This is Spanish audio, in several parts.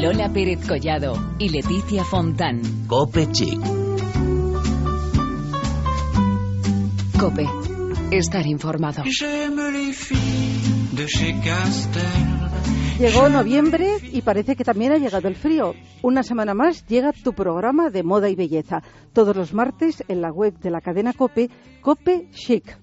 Lola Pérez Collado y Leticia Fontán. Cope Chic. Cope. Estar informado. Llegó noviembre y parece que también ha llegado el frío. Una semana más llega tu programa de moda y belleza. Todos los martes en la web de la cadena Cope, Cope Chic.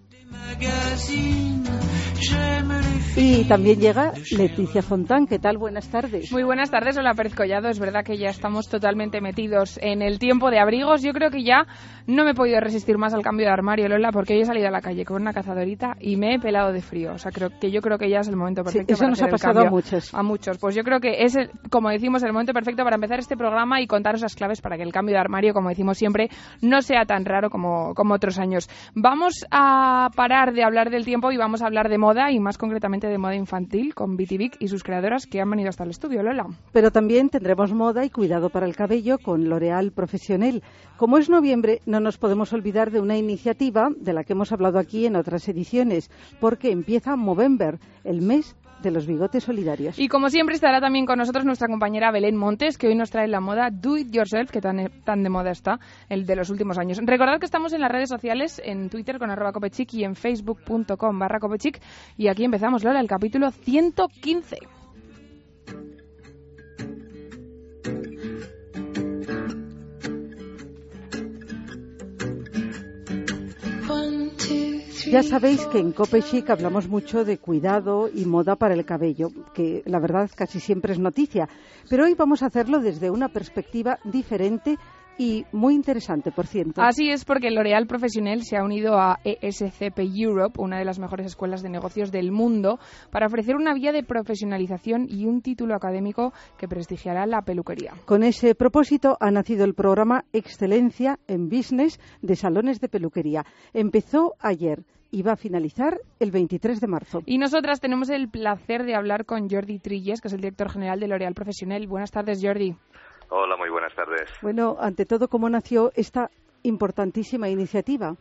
Y también llega Leticia Fontán. ¿Qué tal? Buenas tardes. Muy buenas tardes. Hola, Pérez Collado. Es verdad que ya estamos totalmente metidos en el tiempo de abrigos. Yo creo que ya no me he podido resistir más al cambio de armario, Lola, porque hoy he salido a la calle con una cazadorita y me he pelado de frío. O sea, creo que yo creo que ya es el momento perfecto eso para nos hacer ha pasado a muchos. A muchos. Pues yo creo que es, el- como decimos, el momento perfecto para empezar este programa y contaros las claves para que el cambio de armario, como decimos siempre, no sea tan raro como, como otros años. Vamos a parar de hablar del tiempo y vamos a hablar de moda y más concretamente de moda infantil con Bitty Vic y sus creadoras que han venido hasta el estudio, Lola. Pero también tendremos moda y cuidado para el cabello con L'Oréal Profesional. Como es noviembre, no nos podemos olvidar de una iniciativa de la que hemos hablado aquí en otras ediciones, porque empieza Movember, el mes de los bigotes solidarios. Y como siempre estará también con nosotros nuestra compañera Belén Montes, que hoy nos trae la moda Do It Yourself, que tan, tan de moda está, el de los últimos años. Recordad que estamos en las redes sociales, en Twitter con arroba copechic y en facebook.com barra copechic. Y aquí empezamos, Lola, el capítulo 115. Ya sabéis que en Cope Chic hablamos mucho de cuidado y moda para el cabello, que la verdad casi siempre es noticia. Pero hoy vamos a hacerlo desde una perspectiva diferente y muy interesante, por cierto. Así es porque L'Oréal Profesional se ha unido a ESCP Europe, una de las mejores escuelas de negocios del mundo, para ofrecer una vía de profesionalización y un título académico que prestigiará la peluquería. Con ese propósito ha nacido el programa Excelencia en Business de Salones de Peluquería. Empezó ayer y va a finalizar el 23 de marzo. Y nosotras tenemos el placer de hablar con Jordi Trilles, que es el director general de L'Oréal Profesional. Buenas tardes, Jordi. Hola, muy buenas tardes. Bueno, ante todo, ¿cómo nació esta importantísima iniciativa?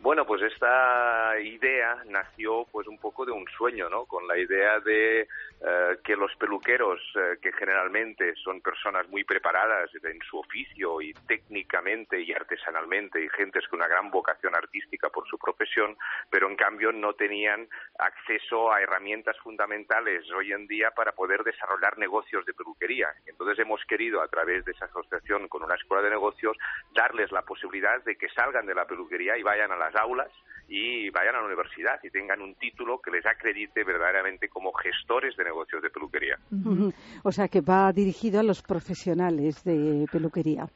Bueno, pues esta idea nació pues un poco de un sueño, ¿no? Con la idea de eh, que los peluqueros, eh, que generalmente son personas muy preparadas en su oficio y técnicamente y artesanalmente, y gentes con una gran vocación artística por su profesión, pero en cambio no tenían acceso a herramientas fundamentales hoy en día para poder desarrollar negocios de peluquería. Entonces hemos querido, a través de esa asociación con una escuela de negocios, darles la posibilidad de que salgan de la peluquería y vayan a las aulas y vayan a la universidad y tengan un título que les acredite verdaderamente como gestores de negocios de peluquería. O sea, que va dirigido a los profesionales de peluquería.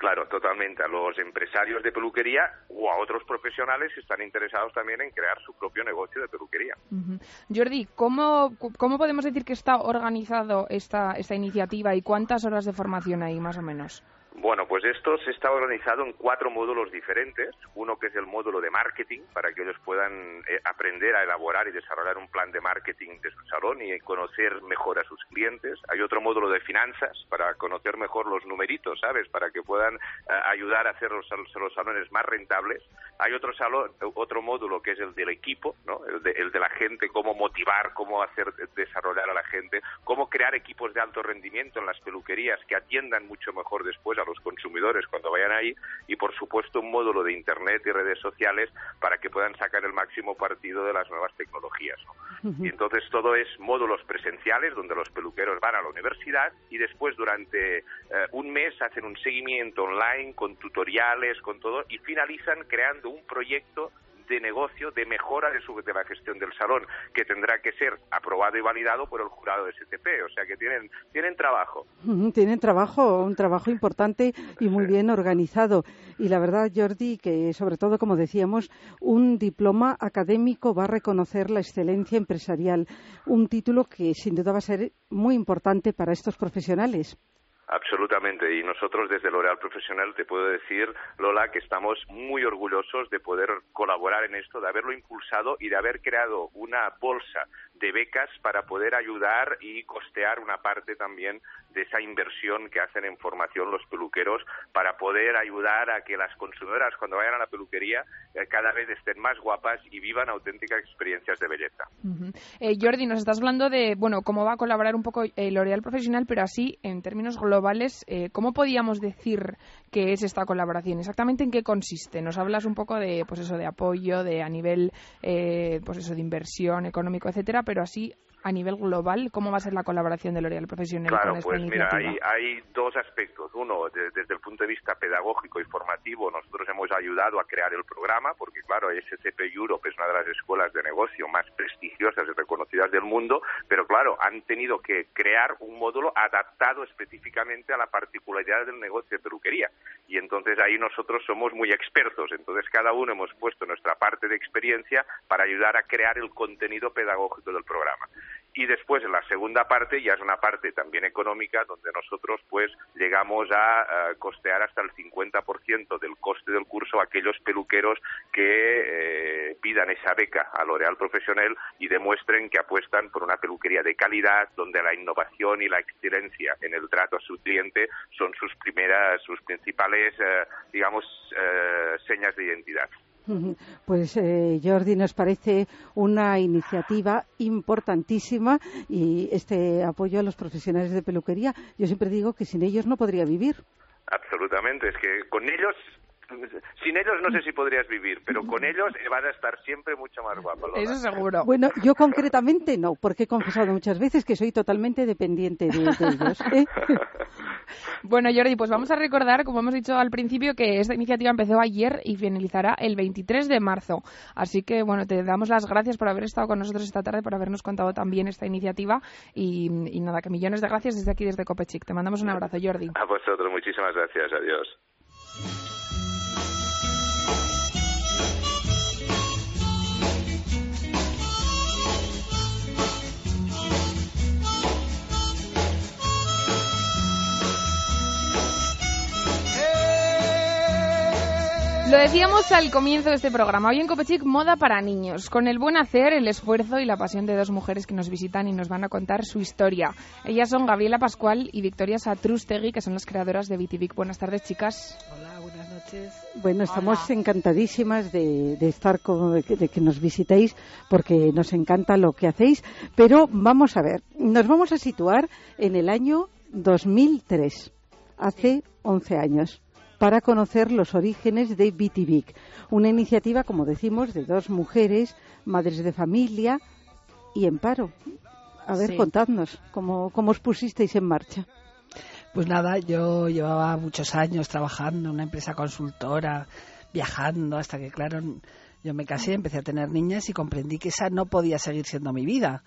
Claro, totalmente. A los empresarios de peluquería o a otros profesionales que están interesados también en crear su propio negocio de peluquería. Ujú. Jordi, ¿cómo, ¿cómo podemos decir que está organizado esta, esta iniciativa y cuántas horas de formación hay, más o menos? Bueno, pues esto se está organizado en cuatro módulos diferentes. Uno que es el módulo de marketing, para que ellos puedan eh, aprender a elaborar y desarrollar un plan de marketing de su salón y conocer mejor a sus clientes. Hay otro módulo de finanzas, para conocer mejor los numeritos, ¿sabes? Para que puedan eh, ayudar a hacer los, los salones más rentables. Hay otro, salón, otro módulo que es el del equipo, ¿no? El de, el de la gente, cómo motivar, cómo hacer desarrollar a la gente, cómo crear equipos de alto rendimiento en las peluquerías que atiendan mucho mejor después a los consumidores cuando vayan ahí y por supuesto un módulo de internet y redes sociales para que puedan sacar el máximo partido de las nuevas tecnologías. ¿no? Y entonces todo es módulos presenciales donde los peluqueros van a la universidad y después durante eh, un mes hacen un seguimiento online con tutoriales, con todo y finalizan creando un proyecto de negocio de mejora de, su, de la gestión del salón, que tendrá que ser aprobado y validado por el jurado de STP. O sea que tienen, tienen trabajo. Tienen trabajo, un trabajo importante y muy bien organizado. Y la verdad, Jordi, que sobre todo, como decíamos, un diploma académico va a reconocer la excelencia empresarial, un título que sin duda va a ser muy importante para estos profesionales. Absolutamente. Y nosotros desde L'Oreal Profesional te puedo decir, Lola, que estamos muy orgullosos de poder colaborar en esto, de haberlo impulsado y de haber creado una bolsa de becas para poder ayudar y costear una parte también de esa inversión que hacen en formación los peluqueros para poder ayudar a que las consumidoras cuando vayan a la peluquería eh, cada vez estén más guapas y vivan auténticas experiencias de belleza. Eh, Jordi, nos estás hablando de bueno cómo va a colaborar un poco el L'Oréal profesional, pero así en términos globales, ¿cómo podíamos decir que es esta colaboración? Exactamente en qué consiste. Nos hablas un poco de pues eso de apoyo, de a nivel pues eso de inversión económico, etcétera, pero así a nivel global, ¿cómo va a ser la colaboración de L'Oréal Profesional claro, con esta pues iniciativa? mira, hay, hay dos aspectos. Uno, desde el punto de vista pedagógico y formativo, nosotros hemos ayudado a crear el programa, porque claro, SCP Europe es una de las escuelas de negocio más prestigiosas y reconocidas del mundo, pero claro, han tenido que crear un módulo adaptado específicamente a la particularidad del negocio de peluquería. Y entonces ahí nosotros somos muy expertos. Entonces cada uno hemos puesto nuestra parte de experiencia para ayudar a crear el contenido pedagógico del programa y después en la segunda parte ya es una parte también económica donde nosotros pues llegamos a, costear hasta el 50% del coste del curso a aquellos peluqueros que eh, pidan esa beca a L'Oreal Profesional y demuestren que apuestan por una peluquería de calidad donde la innovación y la excelencia en el trato a su cliente son sus primeras sus principales eh, digamos eh, señas de identidad. Pues eh, Jordi, nos parece una iniciativa importantísima y este apoyo a los profesionales de peluquería, yo siempre digo que sin ellos no podría vivir. Absolutamente, es que con ellos sin ellos no sé si podrías vivir, pero con ellos van a estar siempre mucho más guapos. Eso seguro. Bueno, yo concretamente no, porque he confesado muchas veces que soy totalmente dependiente de, ellos. ¿eh? Bueno, Jordi, pues vamos a recordar, como hemos dicho al principio, que esta iniciativa empezó ayer y finalizará el 23 de marzo. Así que, bueno, te damos las gracias por haber estado con nosotros esta tarde, por habernos contado también esta iniciativa. Y, y nada, que millones de gracias desde aquí, desde Copechic. Te mandamos un abrazo, Jordi. A vosotros, muchísimas gracias. Adiós. Lo decíamos al comienzo de este programa. Hoy en Copechic, moda para niños, con el buen hacer, el esfuerzo y la pasión de dos mujeres que nos visitan y nos van a contar su historia. Ellas son Gabriela Pascual y Victoria Satrustegui, que son las creadoras de Vitivic. Buenas tardes, chicas. Hola, buenas noches. Bueno, estamos encantadísimas de, estar con, de, de que nos visitéis porque nos encanta lo que hacéis. Pero vamos a ver, nos vamos a situar en el año 2003, hace 11 años para conocer los orígenes de Vitivic, una iniciativa, como decimos, de dos mujeres, madres de familia y en paro. A ver, contadnos, ¿cómo, ¿cómo os pusisteis en marcha? Pues nada, yo llevaba muchos años trabajando en una empresa consultora, viajando, hasta que, claro, yo me casé, empecé a tener niñas y comprendí que esa no podía seguir siendo mi vida.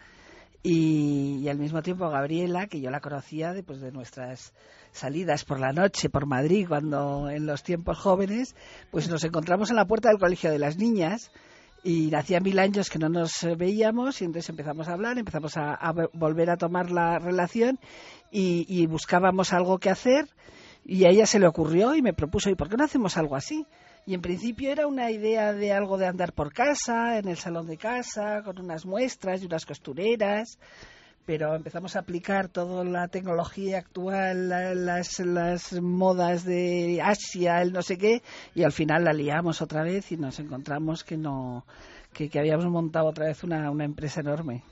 Y, al mismo tiempo Gabriela, que yo la conocía de, pues, de nuestras salidas por la noche por Madrid, cuando en los tiempos jóvenes, pues nos encontramos en la puerta del colegio de las niñas y hacía mil años que no nos veíamos y entonces empezamos a hablar, empezamos a, volver a tomar la relación y, y, buscábamos algo que hacer y a ella se le ocurrió y me propuso, ¿y por qué no hacemos algo así? Y en principio era una idea de algo de andar por casa, en el salón de casa, con unas muestras y unas costureras, pero empezamos a aplicar toda la tecnología actual, las, las modas de Asia, el no sé qué, y al final la liamos otra vez y nos encontramos que no que, habíamos montado otra vez una, una empresa enorme.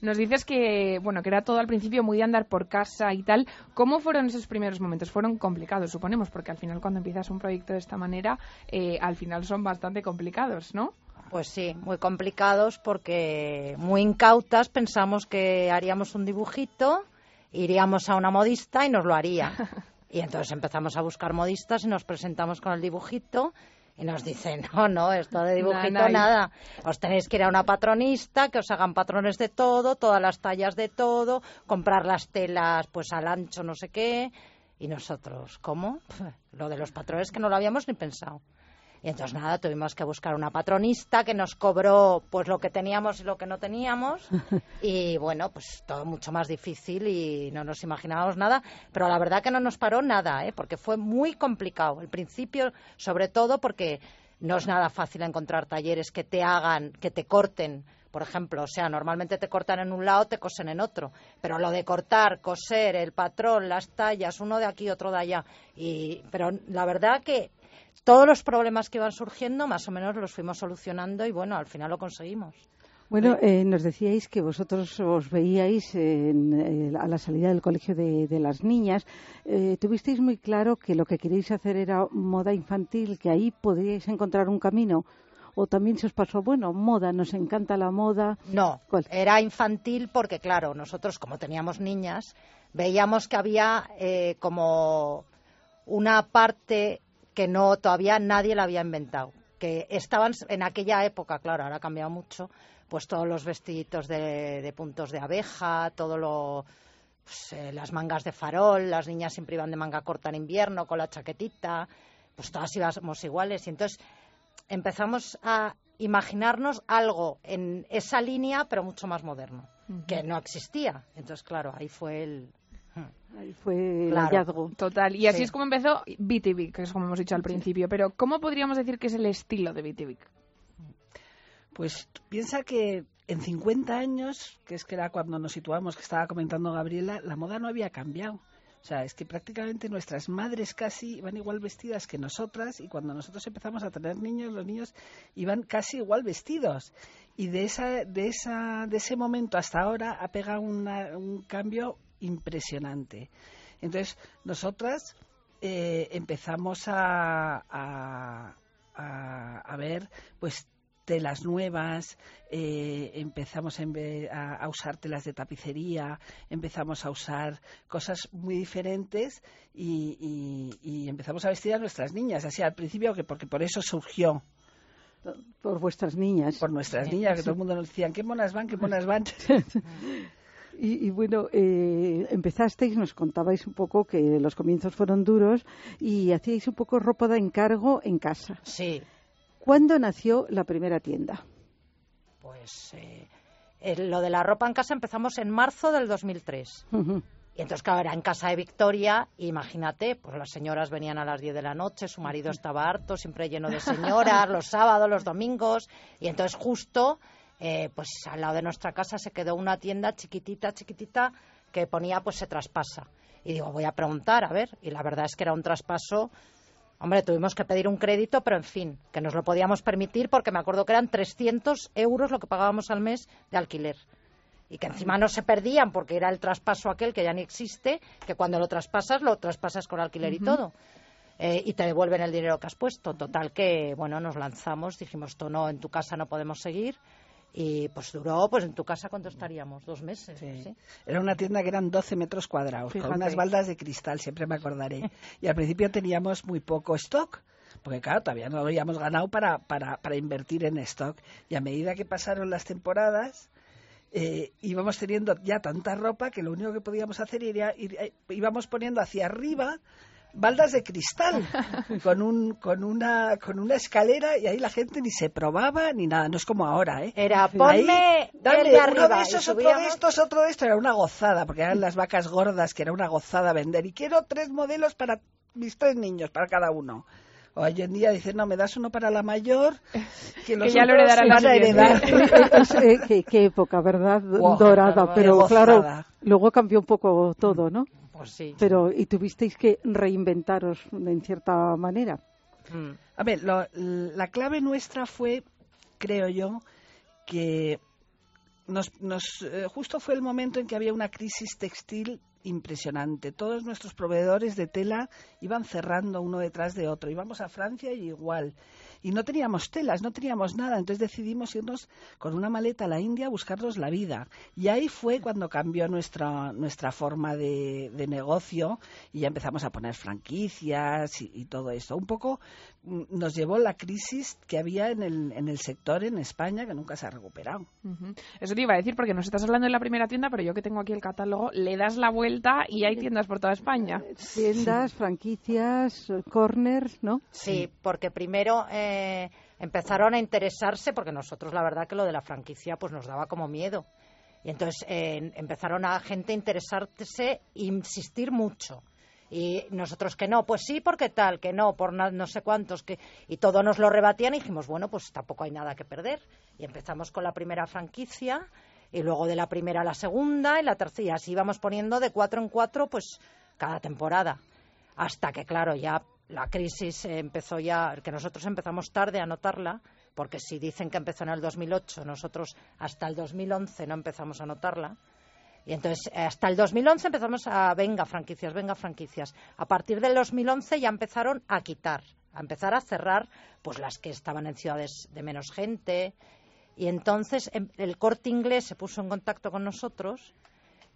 Nos dices que bueno que era todo al principio muy de andar por casa y tal. ¿Cómo fueron esos primeros momentos? Fueron complicados, suponemos, porque al final cuando empiezas un proyecto de esta manera, eh, al final son bastante complicados, ¿no? Pues sí, muy complicados porque muy incautas pensamos que haríamos un dibujito, iríamos a una modista y nos lo haría. Y entonces empezamos a buscar modistas y nos presentamos con el dibujito y nos dicen, no, no, esto de dibujito nada. Os tenéis que ir a una patronista, que os hagan patrones de todo, todas las tallas de todo, comprar las telas pues al ancho, no sé qué. Y nosotros, ¿cómo? Lo de los patrones que no lo habíamos ni pensado. Y entonces nada, tuvimos que buscar una patronista que nos cobró pues lo que teníamos y lo que no teníamos. Y bueno, pues todo mucho más difícil y no nos imaginábamos nada. Pero la verdad que no nos paró nada, ¿eh? porque fue muy complicado. El principio, sobre todo porque no es nada fácil encontrar talleres que te hagan, que te corten Por ejemplo, o sea, normalmente te cortan en un lado, te cosen en otro. Pero lo de cortar, coser, el patrón, las tallas, uno de aquí, otro de allá. Y, pero la verdad que todos los problemas que iban surgiendo, más o menos los fuimos solucionando y bueno, al final lo conseguimos. Bueno, eh, nos decíais que vosotros os veíais en, eh, a la salida del colegio de, de las niñas. Eh, tuvisteis muy claro que lo que queréis hacer era moda infantil, que ahí podríais encontrar un camino. ¿O también se os pasó, bueno, moda, nos encanta la moda? No, ¿Cuál? era infantil porque, claro, nosotros como teníamos niñas, veíamos que había eh, como una parte que no todavía nadie la había inventado. Que estaban en aquella época, claro, ahora ha cambiado mucho, pues todos los vestiditos de, de puntos de abeja, todo lo, pues, eh, las mangas de farol, las niñas siempre iban de manga corta en invierno con la chaquetita, pues todas íbamos iguales. Y entonces empezamos a imaginarnos algo en esa línea, pero mucho más moderno, que no existía. Entonces, claro, ahí fue el. Ahí fue el Claro. hallazgo. Total. Y así Sí. es como empezó BTV, que es como hemos dicho al principio. Pero, ¿cómo podríamos decir que es el estilo de BTV? Pues piensa que en 50 años, que es que era cuando nos situamos, que estaba comentando Gabriela, la moda no había cambiado. O sea, es que prácticamente nuestras madres casi iban igual vestidas que nosotras y cuando nosotros empezamos a tener niños, los niños iban casi igual vestidos. Y de, esa, de, esa, de ese momento hasta ahora ha pegado una- un cambio impresionante. Entonces, nosotras eh, empezamos a, a, a- a ver pues telas nuevas, eh, empezamos a, a usar telas de tapicería, empezamos a usar cosas muy diferentes y, y- y empezamos a vestir a nuestras niñas, así al principio, que porque por eso surgió, Por vuestras niñas. por nuestras niñas, que todo el mundo nos decían, qué monas van, qué monas van. Y, y bueno, eh, empezasteis, nos contabais un poco que los comienzos fueron duros y hacíais un poco ropa de encargo en casa. Sí, ¿Cuándo nació la primera tienda? pues eh, el- lo de la ropa en casa empezamos en marzo del 2003. Ujú. Y entonces, claro, era en casa de Victoria, imagínate, pues las señoras venían a las 10 de la noche, su marido estaba harto, siempre lleno de señoras, los sábados, los domingos, y entonces justo, eh, pues al lado de nuestra casa se quedó una tienda chiquitita, chiquitita, que ponía, pues se traspasa. Y digo, voy a preguntar, a ver, y la verdad es que era un traspaso, hombre, tuvimos que pedir un crédito, pero en fin, que nos lo podíamos permitir, porque me acuerdo que eran 300 euros lo que pagábamos al mes de alquiler y que encima no se perdían porque era el traspaso aquel que ya ni existe, que cuando lo traspasas, lo traspasas con alquiler y todo. Eh, y te devuelven el dinero que has puesto. Total que, bueno, nos lanzamos, dijimos, esto no, en tu casa no podemos seguir. Y pues duró, pues en tu casa, ¿cuánto estaríamos? Dos meses. Sí. ¿sí? Era una tienda que eran 12 metros cuadrados, Fíjate. con unas baldas de cristal, siempre me acordaré. Y al principio teníamos muy poco stock, porque claro, todavía no habíamos ganado para, para, para invertir en stock. Y a medida que pasaron las temporadas, eh, íbamos teniendo ya tanta ropa que lo único que podíamos hacer era ir, eh, íbamos poniendo hacia arriba baldas de cristal con un con una con una escalera y ahí la gente ni se probaba ni nada no es como ahora eh Era, Ahí, ponme dame el de uno de esos, otro de estos, otro de estos. Era una gozada, porque eran las vacas gordas, que era una gozada vender. Y quiero tres modelos para mis tres niños, para cada uno. Hoy en día dicen, no, me das uno para la mayor, que los ya lo otros heredará se la van a heredar. Qué, qué época, ¿verdad? Dorada, pero qué claro, gozada. luego cambió un poco todo, ¿no? Pues sí. Pero y tuvisteis que reinventaros en cierta manera. Mm. A ver, lo- la clave nuestra fue, creo yo, que nos, nos, eh, justo fue el momento en que había una crisis textil impresionante. Todos nuestros proveedores de tela iban cerrando uno detrás de otro. Íbamos a Francia y igual. Y no teníamos telas, no teníamos nada. Entonces decidimos irnos con una maleta a la India a buscarnos la vida. Y ahí fue cuando cambió nuestra, nuestra forma de, negocio y ya empezamos a poner franquicias y, todo esto. Un poco mm, nos llevó la crisis que había en el, en el sector en España que nunca se ha recuperado. Eso te iba a decir, porque nos estás hablando de la primera tienda, pero yo que tengo aquí el catálogo, le das la vuelta y hay tiendas por toda España. Tiendas, franquicias, corners, ¿no? Sí, porque primero eh, empezaron a interesarse, porque nosotros la verdad que lo de la franquicia pues nos daba como miedo. Y entonces eh, empezaron a gente a interesarse e insistir mucho. Y nosotros que no, pues sí, porque tal, que no, por no, sé cuántos, que y todo nos lo rebatían y dijimos, bueno, pues tampoco hay nada que perder. Y empezamos con la primera franquicia y luego de la primera a la segunda y la tercera. Así íbamos poniendo de cuatro en cuatro, pues cada temporada. Hasta que, claro, ya la crisis empezó ya, que nosotros empezamos tarde a notarla, porque si dicen que empezó en el 2008, nosotros hasta el 2011 no empezamos a notarla. Y entonces, hasta el 2011 empezamos a, venga, franquicias, venga, franquicias. A partir del 2011 ya empezaron a quitar, a empezar a cerrar, pues las que estaban en ciudades de menos gente. Y entonces em, el corte inglés se puso en contacto con nosotros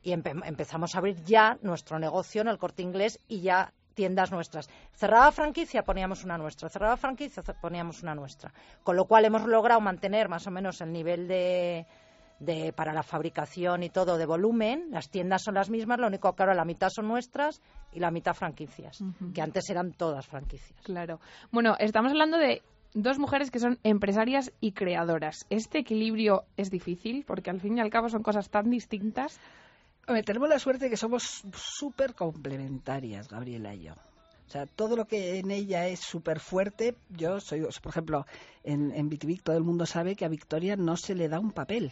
y empezamos a abrir ya nuestro negocio en el corte inglés y ya tiendas nuestras. Cerraba franquicia, poníamos una nuestra. Cerraba franquicia, poníamos una nuestra. Con lo cual hemos logrado mantener más o menos el nivel de, de, para la fabricación y todo de volumen. Las tiendas son las mismas, lo único que ahora la mitad son nuestras y la mitad franquicias, que antes eran todas franquicias. Claro. Bueno, estamos hablando de dos mujeres que son empresarias y creadoras. ¿Este equilibrio es difícil? Porque al fin y al cabo son cosas tan distintas. tenemos la suerte de que somos súper complementarias, Gabriela y yo. O sea, todo lo que en ella es súper fuerte, yo soy, por ejemplo, en, en todo el mundo sabe que a Victoria no se le da un papel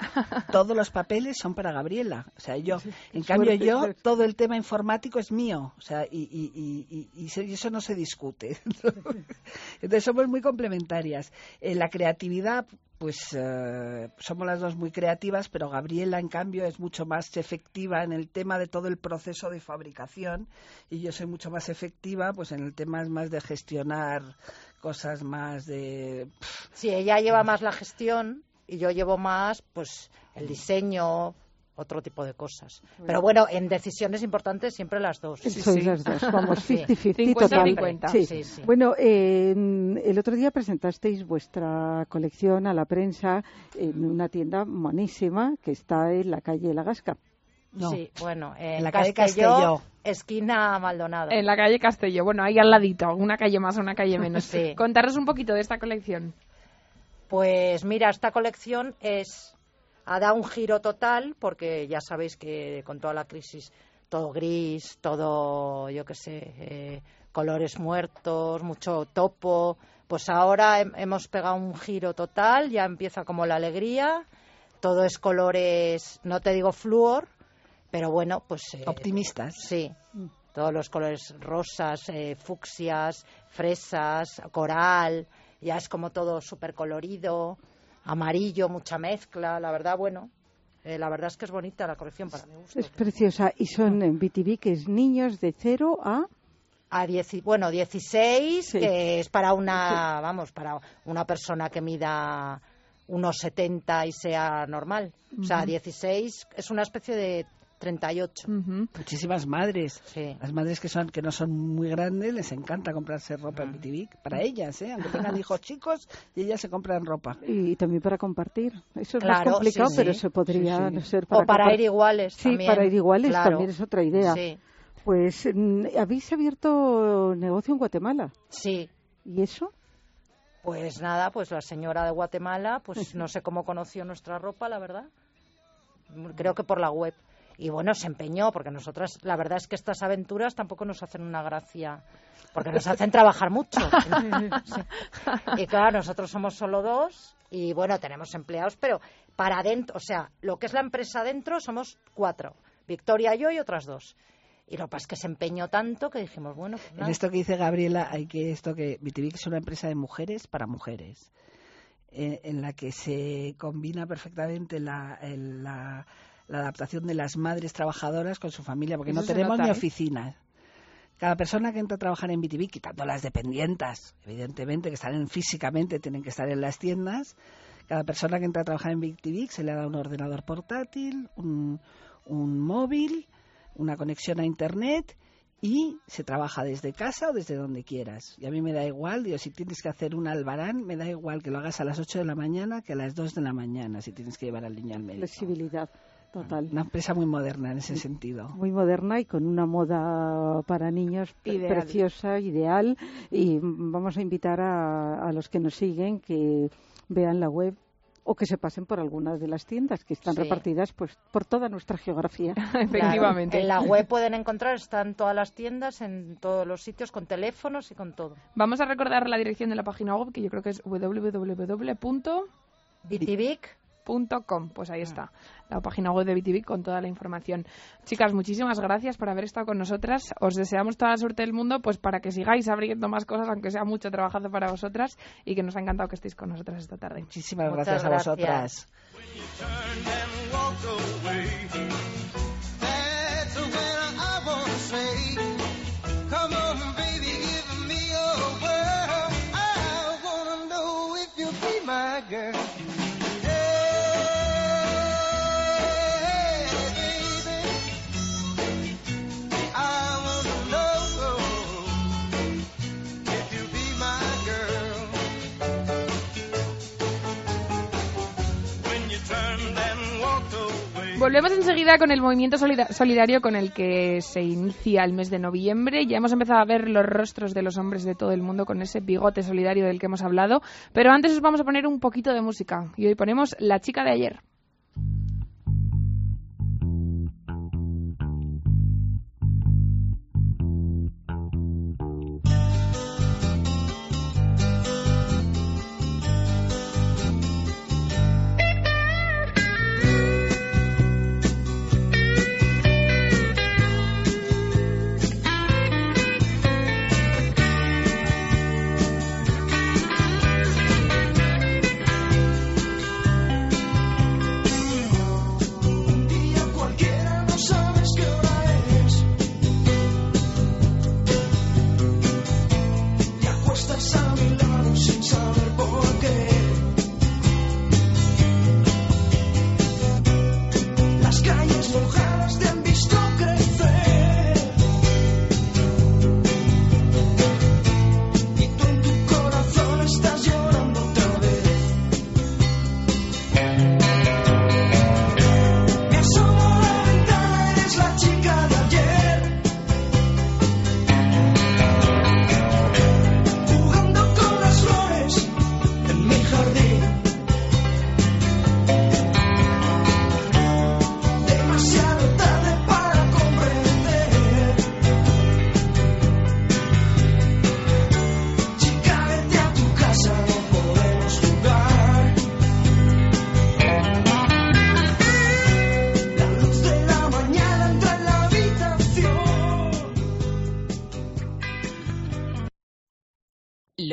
todos los papeles son para Gabriela. O sea, yo, en cambio yo, todo el tema informático es mío. O sea, y, y, y, eso no se discute. Entonces somos muy complementarias. En la creatividad, pues eh, somos las dos muy creativas, pero Gabriela, en cambio, es mucho más efectiva en el tema de todo el proceso de fabricación y yo soy mucho más efectiva pues en el tema más de gestionar cosas más de... Sí, ella lleva más la gestión y yo llevo más pues el diseño, otro tipo de cosas. Pero bueno, en decisiones importantes siempre las dos. Sí, Sois las dos, vamos, 50-50. Sí. Sí, bueno, el otro día presentasteis vuestra colección a la prensa en una tienda monísima que está en la calle La Gasca. Sí, bueno, en, la calle Castelló, esquina Maldonado. En la calle Castelló, bueno, ahí al ladito, una calle más, una calle menos. sí. Contaros un poquito de esta colección. Pues mira, esta colección es ha dado un giro total porque ya sabéis que con toda la crisis todo gris, todo, yo qué sé, eh, colores muertos, mucho topo. Pues ahora hemos pegado un giro total, ya empieza como la alegría, todo es colores, no te digo flúor, pero bueno, pues... Eh, Optimistas. Sí, todos los colores rosas, eh, fucsias, fresas, coral, ya es como todo súper colorido, amarillo, mucha mezcla, la verdad, bueno, eh, la verdad es que es bonita la colección para mi gusto. Es preciosa. Y son en BTV, que es niños de 0 a... A dieci, bueno, 16, que es para una, vamos, para una persona que mida unos 70 y sea normal. O sea, 16 es una especie de 38. Muchísimas madres. Las madres que son que no son muy grandes les encanta comprarse ropa en BTV. Para ellas, ¿eh? aunque tengan hijos chicos, y ellas se compran ropa. Y también para compartir. Eso es más complicado, pero se podría ser para O para ir iguales Sí, para ir iguales también es otra idea. Pues, mm, ¿habéis abierto negocio en Guatemala? Sí. ¿Y eso? Pues nada, pues la señora de Guatemala, pues no sé cómo conoció nuestra ropa, la verdad. Creo que por la web y bueno, se empeñó, porque nosotras, la verdad es que estas aventuras tampoco nos hacen una gracia, porque nos hacen trabajar mucho. Y claro, nosotros somos solo dos y bueno, tenemos empleados, pero para adentro, o sea, lo que es la empresa adentro somos cuatro, Victoria, yo y otras dos. Y lo que pasa es que se empeñó tanto que dijimos, bueno, pues En esto que dice Gabriela, hay que esto que Vitivic es una empresa de mujeres para mujeres, eh, en la que se combina perfectamente la, la la adaptación de las madres trabajadoras con su familia, porque no tenemos ni ¿eh? oficinas. Cada persona que entra a trabajar en BTV, quitando las dependientas, evidentemente, que están físicamente, tienen que estar en las tiendas, cada persona que entra a trabajar en BTV se le da un ordenador portátil, un, un móvil, una conexión a Internet y se trabaja desde casa o desde donde quieras. Y a mí me da igual, digo, si tienes que hacer un albarán, me da igual que lo hagas a las 8 de la mañana que a las 2 de la mañana, si tienes que llevar al niño al médico. Flexibilidad. Total. Una empresa muy moderna en ese sentido. Muy moderna y con una moda para niños preciosa, ideal. Y vamos a invitar a, a los que nos siguen que vean la web o que se pasen por algunas de las tiendas que están repartidas pues por toda nuestra geografía. Efectivamente. En la web pueden encontrar, están todas las tiendas, en todos los sitios, con teléfonos y con todo. Vamos a recordar la dirección de la página web, que yo creo que es pues ahí está, la página web de BTV con toda la información. Chicas, muchísimas gracias por haber estado con nosotras. Os deseamos toda la suerte del mundo pues para que sigáis abriendo más cosas, aunque sea mucho trabajo para vosotras y que nos ha encantado que estéis con nosotras esta tarde. Muchísimas gracias, a vosotras. Volvemos enseguida con el movimiento solidario con el que se inicia el mes de noviembre. Ya hemos empezado a ver los rostros de los hombres de todo el mundo con ese bigote solidario del que hemos hablado. Pero antes os vamos a poner un poquito de música. Y hoy ponemos La chica de ayer.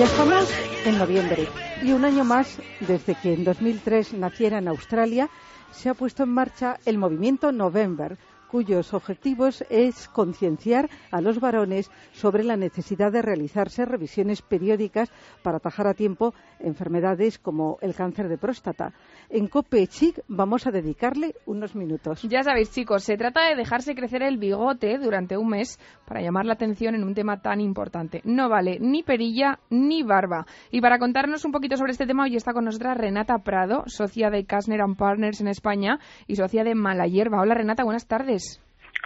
Ya estamos en noviembre. Y un año más desde que en 2003 naciera en Australia se ha puesto en marcha el movimiento November, cuyos objetivos es concienciar a los varones sobre la necesidad de realizarse revisiones periódicas para atajar a tiempo enfermedades como el cáncer de próstata. En Cope Chic vamos a dedicarle unos minutos. Ya sabéis, chicos, se trata de dejarse crecer el bigote durante un mes para llamar la atención en un tema tan importante. No vale ni perilla ni barba. Y para contarnos un poquito sobre este tema, hoy está con nosotras Renata Prado, socia de Kastner Partners en España y socia de Malayerba. Hola Renata, buenas tardes.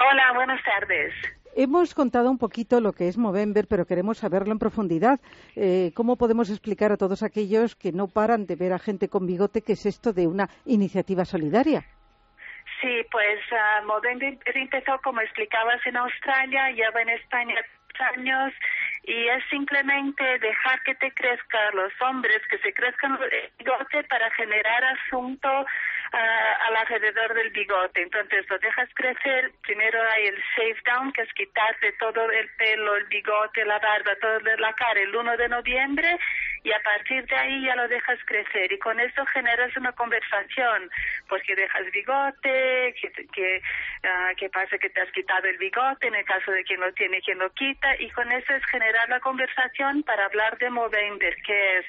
Hola, buenas tardes. Hemos contado un poquito lo que es Movember, pero queremos saberlo en profundidad. Eh, ¿Cómo podemos explicar a todos aquellos que no paran de ver a gente con bigote qué es esto de una iniciativa solidaria? Sí, pues uh, Movember empezó, como explicabas, en Australia, lleva en España años y es simplemente dejar que te crezcan los hombres, que se crezcan el bigote para generar asunto uh, al alrededor del bigote. Entonces lo dejas crecer, primero hay el shave down, que es quitarte todo el pelo, el bigote, la barba, todo de la cara el 1 de noviembre y a partir de ahí ya lo dejas crecer y con eso generas una conversación, porque dejas bigote, que, que, ah, que pasa que te has quitado el bigote, en el caso de quien lo tiene, quien lo quita, y con eso es generar la conversación para hablar de Movender, que es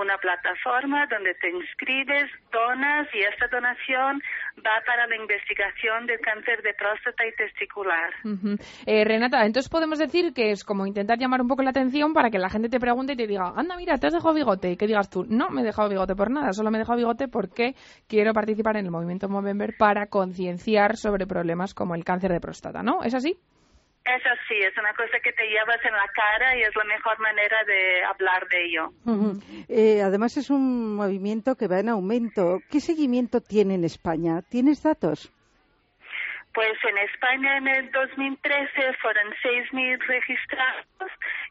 una plataforma donde te inscribes, donas y esta donación va para la investigación del cáncer de próstata y testicular. eh, Renata, entonces podemos decir que es como intentar llamar un poco la atención para que la gente te pregunte y te diga, anda, mira, te has dejado bigote, y que digas tú, no me he dejado bigote por nada, solo me he dejado bigote porque quiero participar en el movimiento Movember para concienciar sobre problemas como el cáncer de próstata, ¿no? ¿Es así? Eso sí, es una cosa que te llevas en la cara y es la mejor manera de hablar de ello. eh, además es un movimiento que va en aumento. ¿Qué seguimiento tiene en España? ¿Tienes datos? Pues en España en el 2013 fueron 6.000 registrados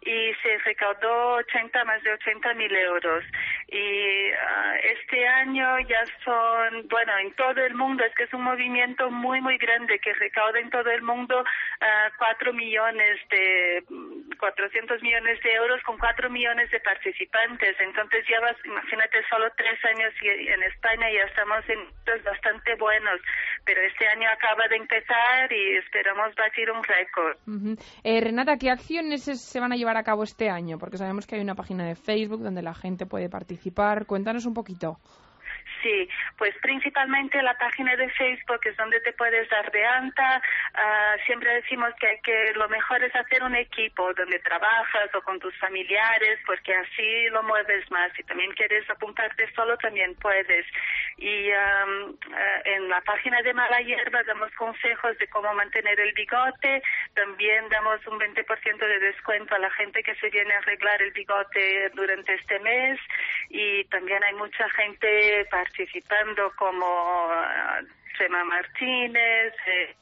y se recaudó 80, más de 80.000 euros. Y uh, este año ya son, bueno, en todo el mundo, es que es un movimiento muy, muy grande que recauda en todo el mundo uh, 4 millones de, 400 millones de euros con 4 millones de participantes. Entonces ya vas, imagínate, solo tres años y en España ya estamos en bastante buenos, pero este año acaba de empezar y esperamos batir un récord. Eh, Renata, ¿qué acciones se van a llevar a cabo este año? Porque sabemos que hay una página de Facebook donde la gente puede participar. Cuéntanos un poquito. Sí, pues principalmente la página de Facebook es donde te puedes dar de alta. Uh, siempre decimos que, que lo mejor es hacer un equipo donde trabajas o con tus familiares, porque así lo mueves más. Si también quieres apuntarte solo, también puedes. Y um, uh, en la página de Mala Hierba damos consejos de cómo mantener el bigote. También damos un 20% de descuento a la gente que se viene a arreglar el bigote durante este mes. Y también hay mucha gente participando como Chema Martínez, eh,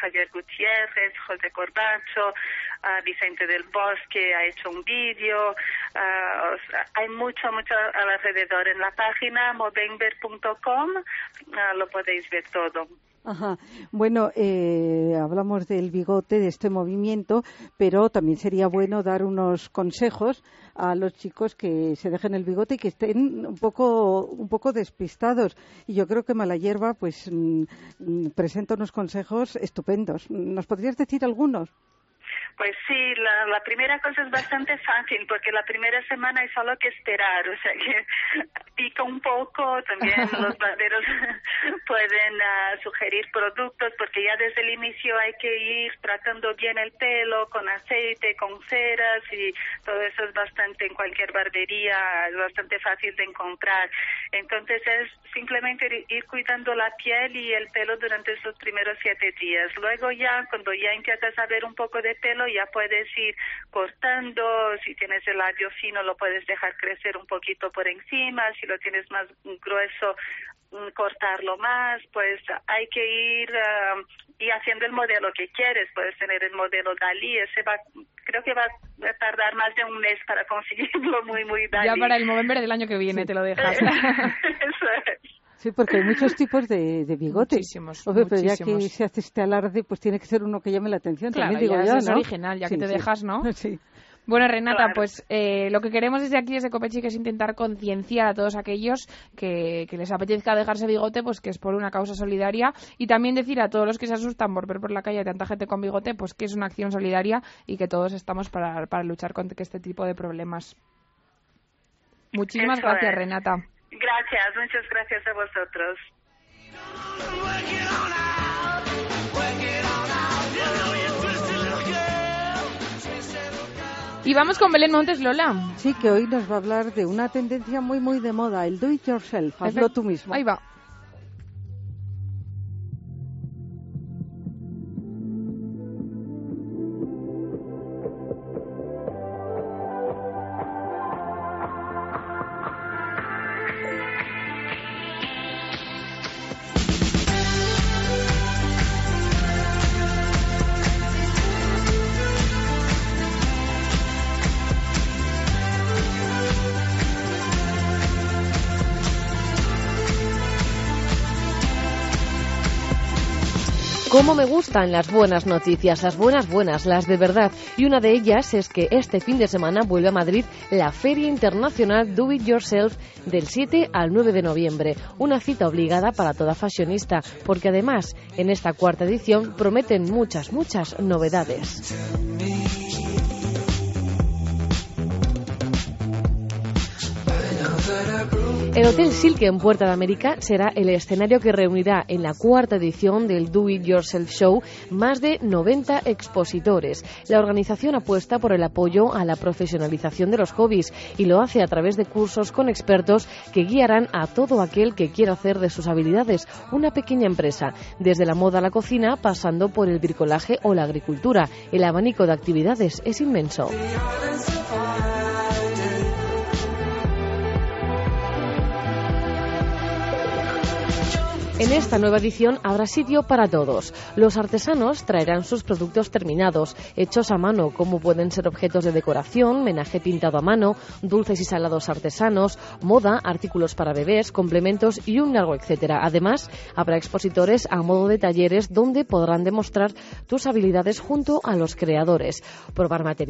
Javier Gutiérrez, José Corbacho, uh, Vicente del Bosque ha hecho un vídeo, uh, hay mucho, mucho alrededor. En la página movember.com uh, lo podéis ver todo. Ajá. Bueno, eh, hablamos del bigote, de este movimiento, pero también sería bueno dar unos consejos a los chicos que se dejen el bigote y que estén un poco, un poco despistados. Y yo creo que Malayerba pues mm, presenta unos consejos estupendos. ¿Nos podrías decir algunos? Pues sí, la, la primera cosa es bastante fácil porque la primera semana hay solo que esperar, o sea que pica un poco, también los banderos pueden uh, sugerir productos porque ya desde el inicio hay que ir tratando bien el pelo con aceite, con ceras y todo eso es bastante en cualquier barbería, es bastante fácil de encontrar. Entonces es simplemente ir cuidando la piel y el pelo durante esos primeros siete días. Luego ya, cuando ya empiezas a ver un poco de pelo, ya puedes ir cortando, si tienes el labio fino lo puedes dejar crecer un poquito por encima, si lo tienes más grueso cortarlo más, pues hay que ir uh, y haciendo el modelo que quieres, puedes tener el modelo Dalí, ese va, creo que va a tardar más de un mes para conseguirlo muy, muy Dalí. Ya para el Movember del año que viene sí. te lo dejas. Eso es. Sí, porque hay muchos tipos de, de bigote. Muchísimos, Obvio, pero muchísimos. ya que se hace este alarde, pues tiene que ser uno que llame la atención. Claro, También digo ya yo, es ¿no? original, ya Sí, que te sí. dejas, ¿no? Sí. Bueno, Renata, Claro. pues eh, lo que queremos desde aquí, desde Copechi, es intentar concienciar a todos aquellos que, que les apetezca dejarse bigote, pues que es por una causa solidaria. Y también decir a todos los que se asustan por ver por la calle a tanta gente con bigote, pues que es una acción solidaria y que todos estamos para, para luchar contra este tipo de problemas. Muchísimas Eso gracias, es. Renata. Gracias, muchas gracias a vosotros. Y vamos con Belén Montes, Lola. Sí, que hoy nos va a hablar de una tendencia muy, muy de moda, el do it yourself, hazlo tú mismo. Ahí va. Cómo me gustan las buenas noticias, las buenas buenas, las de verdad. Y una de ellas es que este fin de semana vuelve a Madrid la Feria Internacional Do It Yourself del 7 al 9 de noviembre. Una cita obligada para toda fashionista, porque además en esta cuarta edición prometen muchas, muchas novedades. El Hotel Silke en Puerta de América será el escenario que reunirá en la cuarta edición del Do It Yourself Show más de 90 expositores. La organización apuesta por el apoyo a la profesionalización de los hobbies y lo hace a través de cursos con expertos que guiarán a todo aquel que quiera hacer de sus habilidades una pequeña empresa, desde la moda a la cocina, pasando por el bricolaje o la agricultura. El abanico de actividades es inmenso. En esta nueva edición habrá sitio para todos. Los artesanos traerán sus productos terminados, hechos a mano, como pueden ser objetos de decoración, menaje pintado a mano, dulces y salados artesanos, moda, artículos para bebés, complementos y un largo etcétera. Además, habrá expositores a modo de talleres donde podrán demostrar tus habilidades junto a los creadores, probar materiales